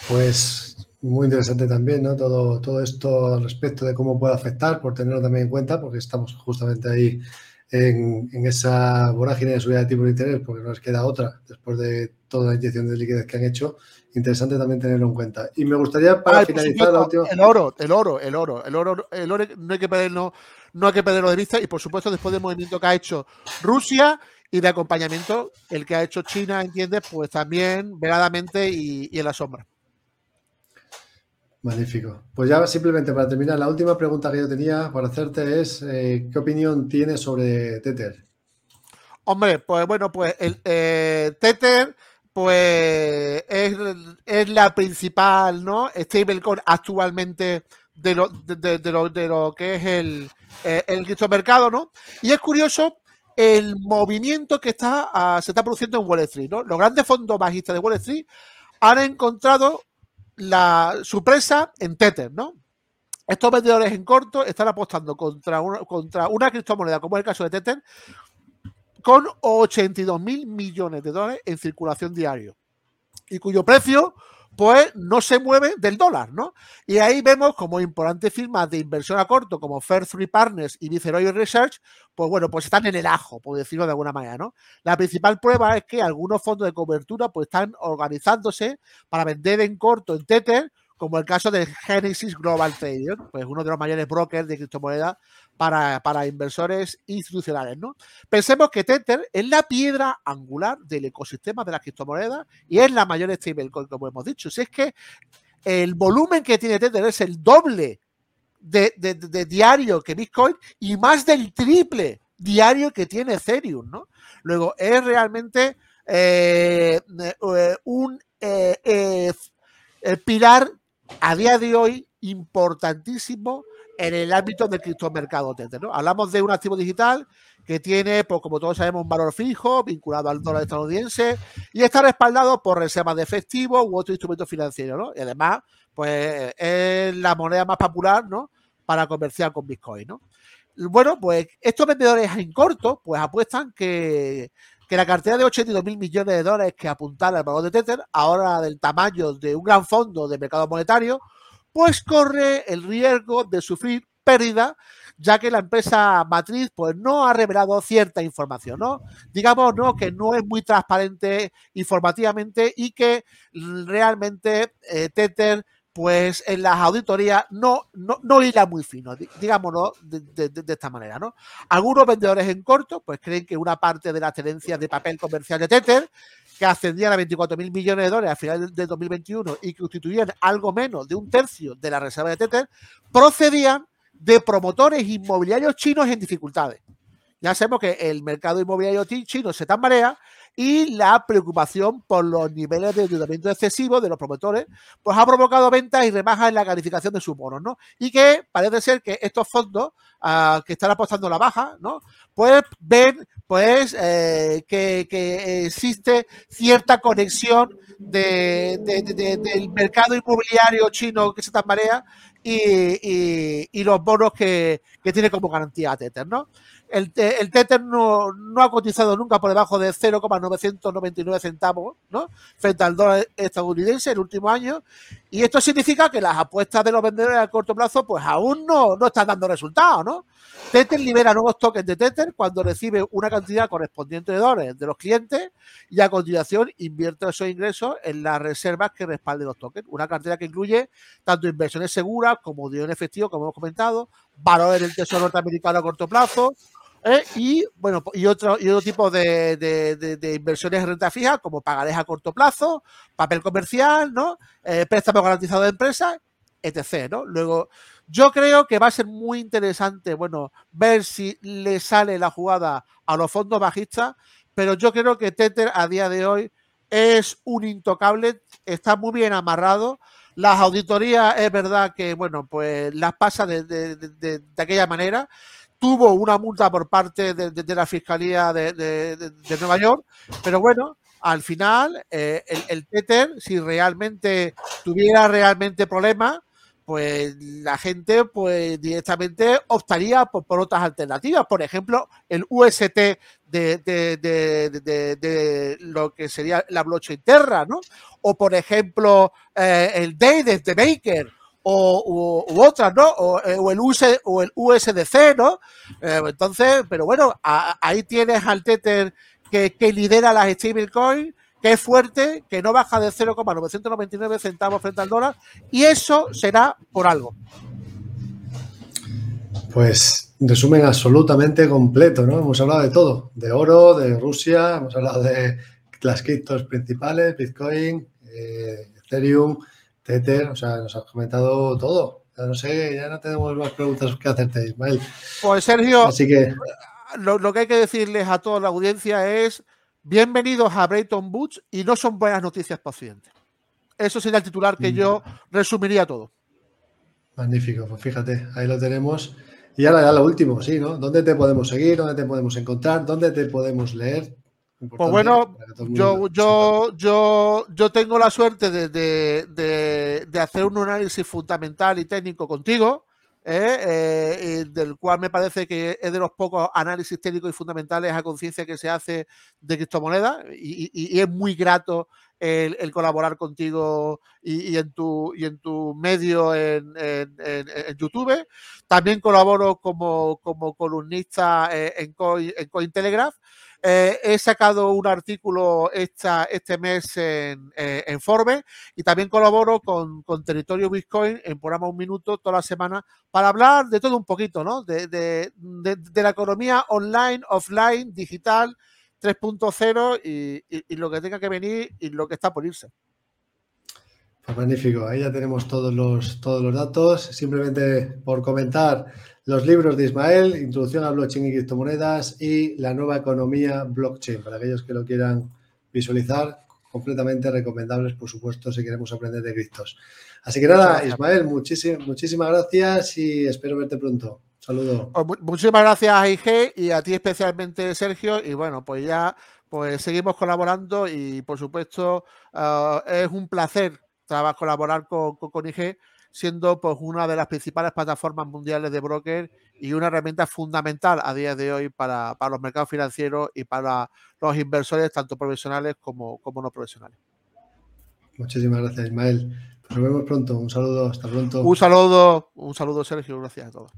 Pues muy interesante también, ¿no? Todo, todo esto al respecto de cómo puede afectar, por tenerlo también en cuenta, porque estamos justamente ahí en, esa vorágine de subida de tipo de interés, porque no les queda otra después de toda la inyección de liquidez que han hecho. Interesante también tenerlo en cuenta. Y me gustaría, para finalizar, la última... El oro, el oro, el oro, el oro, el oro no hay que perderlo no hay que perderlo de vista y por supuesto después del movimiento que ha hecho Rusia y de acompañamiento el que ha hecho China, entiendes, pues también veladamente y, en la sombra. Magnífico. Pues ya simplemente para terminar, la última pregunta que yo tenía para hacerte es eh, ¿qué opinión tienes sobre Tether? Hombre, pues bueno, pues el eh, Tether pues es, es, la principal, ¿no? Stablecoin actualmente de lo, de, lo, de lo que es el, eh, el criptomercado, ¿no? Y es curioso el movimiento que está, ah, se está produciendo en Wall Street, ¿no? Los grandes fondos bajistas de Wall Street han encontrado la, su presa en Tether, ¿no? Estos vendedores en corto están apostando contra una, contra una criptomoneda, como es el caso de Tether, con 82 mil millones de dólares en circulación diario y cuyo precio pues no se mueve del dólar, ¿no? Y ahí vemos como importantes firmas de inversión a corto como Fair Three Partners y Viceroy Research, pues bueno, pues están en el ajo, por decirlo de alguna manera, ¿no? La principal prueba es que algunos fondos de cobertura pues están organizándose para vender en corto en Tether como el caso de Genesis Global Trading, pues uno de los mayores brokers de criptomonedas para, para, inversores institucionales. ¿no? Pensemos que Tether es la piedra angular del ecosistema de las criptomonedas y es la mayor stablecoin, como hemos dicho. Si es que el volumen que tiene Tether es el doble de, diario que Bitcoin y más del triple diario que tiene Ethereum, ¿no? Luego, es realmente eh, eh, un eh, pilar a día de hoy importantísimo en el ámbito del criptomercado Tether. ¿no? Hablamos de un activo digital que tiene, pues como todos sabemos, un valor fijo vinculado al dólar estadounidense y está respaldado por reservas de efectivo u otro instrumento financiero. ¿no? Y además, pues es la moneda más popular ¿no? para comerciar con Bitcoin. ¿no? Bueno, pues estos vendedores en corto, pues apuestan que, que la cartera de 82 mil millones de dólares que apuntara el valor de Tether, ahora del tamaño de un gran fondo de mercado monetario, pues corre el riesgo de sufrir pérdida, ya que la empresa matriz pues no ha revelado cierta información, ¿no? Digamos, ¿no? Que no es muy transparente informativamente y que realmente eh, Tether pues en las auditorías no, no, no hila muy fino, digámoslo de, esta manera, ¿no? Algunos vendedores en corto, pues creen que una parte de las tenencias de papel comercial de Tether, que ascendían a 24 mil millones de dólares a final de 2021 y que constituían algo menos de un tercio de la reserva de Tether, procedían de promotores inmobiliarios chinos en dificultades. Ya sabemos que el mercado inmobiliario chino se tambarea y la preocupación por los niveles de endeudamiento excesivo de los promotores, pues ha provocado ventas y rebajas en la calificación de sus bonos, ¿no? Y que parece ser que estos fondos uh, que están apostando la baja, ¿no? Pues ven, pues, eh, que, existe cierta conexión de, de, de, del mercado inmobiliario chino que se tambarea y, y, los bonos que, que, tiene como garantía Tether, ¿no? El, el Tether no, ha cotizado nunca por debajo de 0,999 centavos ¿no? frente al dólar estadounidense el último año. Y esto significa que las apuestas de los vendedores a corto plazo pues aún no, no están dando resultados. ¿no? Tether libera nuevos tokens de Tether cuando recibe una cantidad correspondiente de dólares de los clientes y a continuación invierte esos ingresos en las reservas que respalden los tokens. Una cartera que incluye tanto inversiones seguras como dinero en efectivo, como hemos comentado, valores del tesoro norteamericano a corto plazo, ¿eh? y bueno y otro y otro tipo de, de, de, de, inversiones en renta fija como pagarés a corto plazo papel comercial no eh, préstamo garantizado de empresa etc. no luego yo creo que va a ser muy interesante bueno ver si le sale la jugada a los fondos bajistas pero yo creo que Tether a día de hoy es un intocable está muy bien amarrado. Las auditorías es verdad que bueno pues las pasa de, de aquella manera tuvo una multa por parte de, de, de la Fiscalía de, de, Nueva York, pero bueno, al final eh, el, el, Tether, si realmente tuviera realmente problemas, pues la gente pues directamente optaría por, otras alternativas, por ejemplo, el UST de, de lo que sería la blockchain Terra, ¿no? O por ejemplo, eh, el DAI de Baker, o, otras, ¿no? O, eh, el US, o el USDC, ¿no? Eh, entonces, pero bueno, ahí tienes al Tether que, que lidera las stablecoins, que es fuerte, que no baja de 0,999 centavos frente al dólar, y eso será por algo. Pues resumen absolutamente completo, ¿no? Hemos hablado de todo, de oro, de Rusia, hemos hablado de las criptos principales, Bitcoin, eh, Ethereum, Tether, o sea, nos has comentado todo. Ya no sé, ya no tenemos más preguntas que hacerte, Ismael. Pues Sergio, Así que... lo, lo que hay que decirles a toda la audiencia es bienvenidos a Brayton Boots y no son buenas noticias pacientes. Eso sería el titular que yo resumiría todo. Magnífico, pues fíjate, ahí lo tenemos. Y ahora ya lo último, sí, ¿no? ¿Dónde te podemos seguir? ¿Dónde te podemos encontrar? ¿Dónde te podemos leer? Pues bueno, yo, yo, yo, yo tengo la suerte de, de, de, de, hacer un análisis fundamental y técnico contigo, ¿eh? Eh, del cual me parece que es de los pocos análisis técnicos y fundamentales a conciencia que se hace de criptomonedas y, y, y, es muy grato el, el colaborar contigo y, y, en tu, y en tu medio en, en, en, YouTube. También colaboro como, como columnista en, Coin, en Cointelegraph. Eh, he sacado un artículo esta, este mes en, en, Forbes y también colaboro con, Territorio Bitcoin en programa Un Minuto toda la semana para hablar de todo un poquito, ¿no? De, la economía online, offline, digital 3.0 y, y lo que tenga que venir y lo que está por irse. Pues magnífico, ahí ya tenemos todos los, todos los datos. Simplemente por comentar los libros de Ismael, Introducción a Blockchain y Criptomonedas y La Nueva Economía Blockchain, para aquellos que lo quieran visualizar, completamente recomendables, por supuesto, si queremos aprender de criptos. Así que nada, Ismael, muchísimas, muchísimas gracias y espero verte pronto. Saludo. Pues muchísimas gracias IG y a ti especialmente, Sergio. Y bueno, pues ya pues seguimos colaborando y por supuesto ah, es un placer a colaborar con, con, IG, siendo pues una de las principales plataformas mundiales de broker y una herramienta fundamental a día de hoy para, los mercados financieros y para los inversores, tanto profesionales como, como no profesionales. Muchísimas gracias, Ismael. Nos vemos pronto. Un saludo, hasta pronto. Un saludo, un saludo, Sergio. Gracias a todos.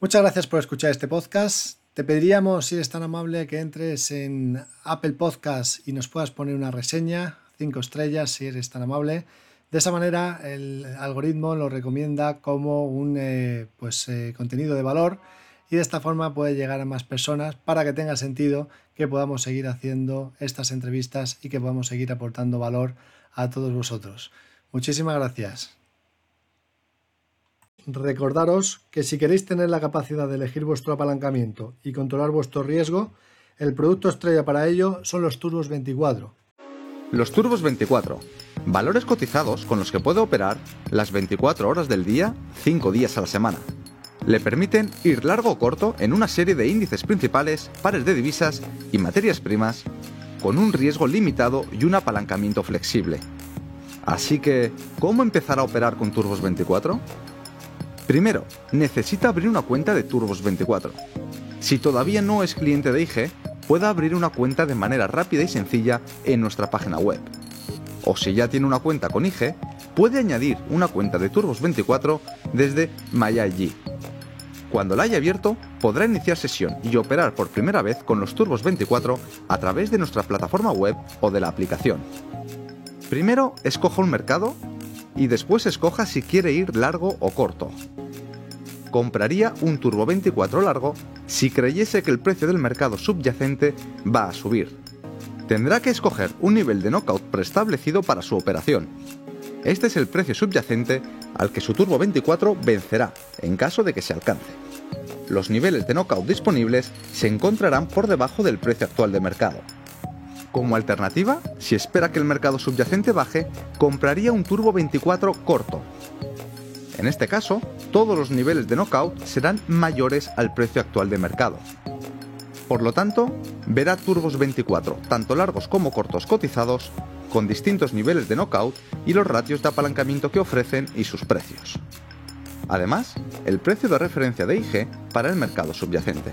Muchas gracias por escuchar este podcast. Te pediríamos, si eres tan amable, que entres en Apple Podcast y nos puedas poner una reseña estrellas si eres tan amable. De esa manera el algoritmo lo recomienda como un eh, pues, eh, contenido de valor y de esta forma puede llegar a más personas para que tenga sentido que podamos seguir haciendo estas entrevistas y que podamos seguir aportando valor a todos vosotros. Muchísimas gracias. Recordaros que si queréis tener la capacidad de elegir vuestro apalancamiento y controlar vuestro riesgo, el producto estrella para ello son los Turbos 24 los Turbos 24, valores cotizados con los que puede operar las 24 horas del día, 5 días a la semana. Le permiten ir largo o corto en una serie de índices principales, pares de divisas y materias primas, con un riesgo limitado y un apalancamiento flexible. Así que, ¿cómo empezar a operar con Turbos 24? Primero, necesita abrir una cuenta de Turbos 24. Si todavía no es cliente de IG, pueda abrir una cuenta de manera rápida y sencilla en nuestra página web. O si ya tiene una cuenta con IG, puede añadir una cuenta de Turbos24 desde MyIG. Cuando la haya abierto, podrá iniciar sesión y operar por primera vez con los Turbos 24 a través de nuestra plataforma web o de la aplicación. Primero escoja un mercado y después escoja si quiere ir largo o corto compraría un Turbo 24 largo si creyese que el precio del mercado subyacente va a subir. Tendrá que escoger un nivel de knockout preestablecido para su operación. Este es el precio subyacente al que su Turbo 24 vencerá en caso de que se alcance. Los niveles de knockout disponibles se encontrarán por debajo del precio actual de mercado. Como alternativa, si espera que el mercado subyacente baje, compraría un Turbo 24 corto, en este caso, todos los niveles de knockout serán mayores al precio actual de mercado. Por lo tanto, verá turbos 24, tanto largos como cortos cotizados, con distintos niveles de knockout y los ratios de apalancamiento que ofrecen y sus precios. Además, el precio de referencia de IG para el mercado subyacente.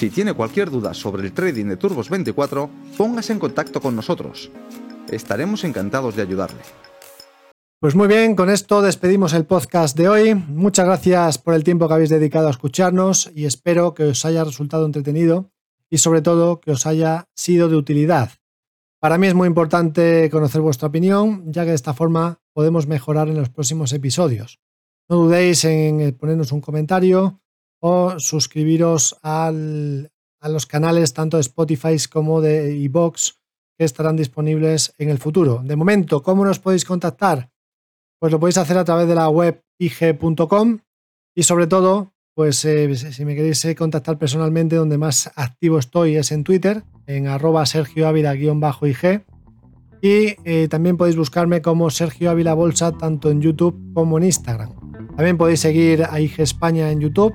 Si tiene cualquier duda sobre el trading de Turbos 24, póngase en contacto con nosotros. Estaremos encantados de ayudarle. Pues muy bien, con esto despedimos el podcast de hoy. Muchas gracias por el tiempo que habéis dedicado a escucharnos y espero que os haya resultado entretenido y sobre todo que os haya sido de utilidad. Para mí es muy importante conocer vuestra opinión, ya que de esta forma podemos mejorar en los próximos episodios. No dudéis en ponernos un comentario o suscribiros a los canales tanto de Spotify como de iBox que estarán disponibles en el futuro. De momento, ¿cómo nos podéis contactar? Pues lo podéis hacer a través de la web ig.com y sobre todo, pues eh, si me queréis eh, contactar personalmente, donde más activo estoy es en Twitter, en arroba Sergio Ávila-ig. Y eh, también podéis buscarme como Sergio Ávila Bolsa tanto en YouTube como en Instagram. También podéis seguir a IG España en YouTube